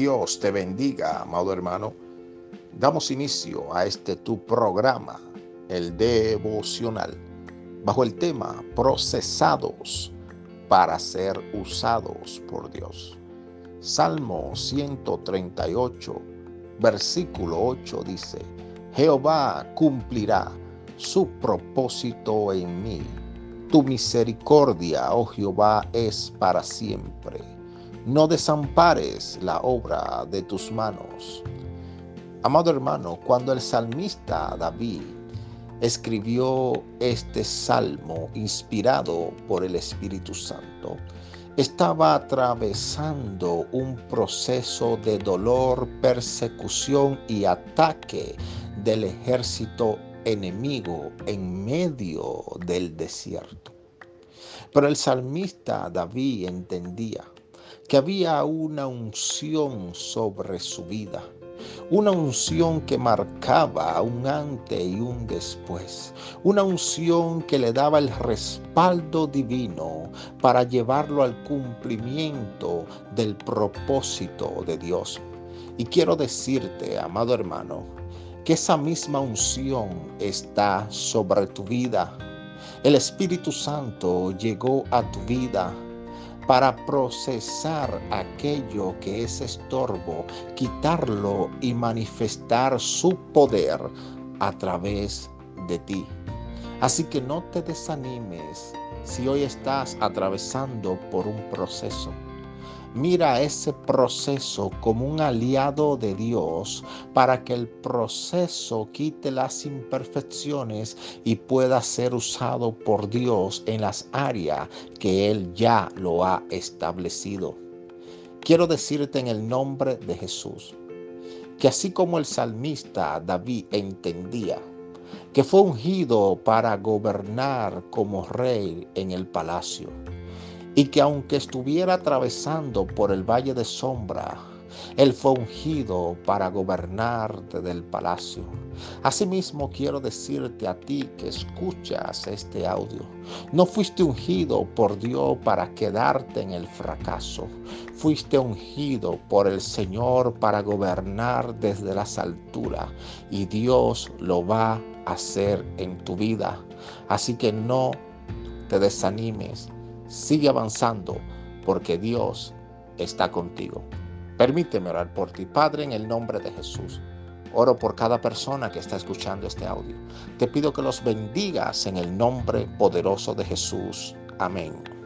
Dios te bendiga, amado hermano. Damos inicio a este tu programa, el devocional, bajo el tema procesados para ser usados por Dios. Salmo 138, versículo 8 dice, Jehová cumplirá su propósito en mí. Tu misericordia, oh Jehová, es para siempre no desampares la obra de tus manos. Amado hermano, cuando el salmista David escribió este salmo inspirado por el Espíritu Santo, estaba atravesando un proceso de dolor, persecución y ataque del ejército enemigo en medio del desierto. Pero el salmista David entendía que había una unción sobre su vida. Una unción que marcaba un antes y un después. Una unción que le daba el respaldo divino para llevarlo al cumplimiento del propósito de Dios. Y quiero decirte, amado hermano, que esa misma unción está sobre tu vida. El Espíritu Santo llegó a tu vida para procesar aquello que es estorbo, quitarlo y manifestar su poder a través de ti. Así que no te desanimes si hoy estás atravesando por un proceso. Mira ese proceso como un aliado de Dios para que el proceso quite las imperfecciones y pueda ser usado por Dios en las áreas que Él ya lo ha establecido. Quiero decirte en el nombre de Jesús que así como el salmista David entendía que fue ungido para gobernar como rey en el palacio, y que aunque estuviera atravesando por el valle de sombra, él fue ungido para gobernar desde el palacio. Asimismo quiero decirte a ti que escuchas este audio, no fuiste ungido por Dios para quedarte en el fracaso, fuiste ungido por el Señor para gobernar desde las alturas y Dios lo va a hacer en tu vida. Así que no te desanimes, Sigue avanzando porque Dios está contigo. Permíteme orar por ti, Padre, en el nombre de Jesús. Oro por cada persona que está escuchando este audio. Te pido que los bendigas en el nombre poderoso de Jesús. Amén.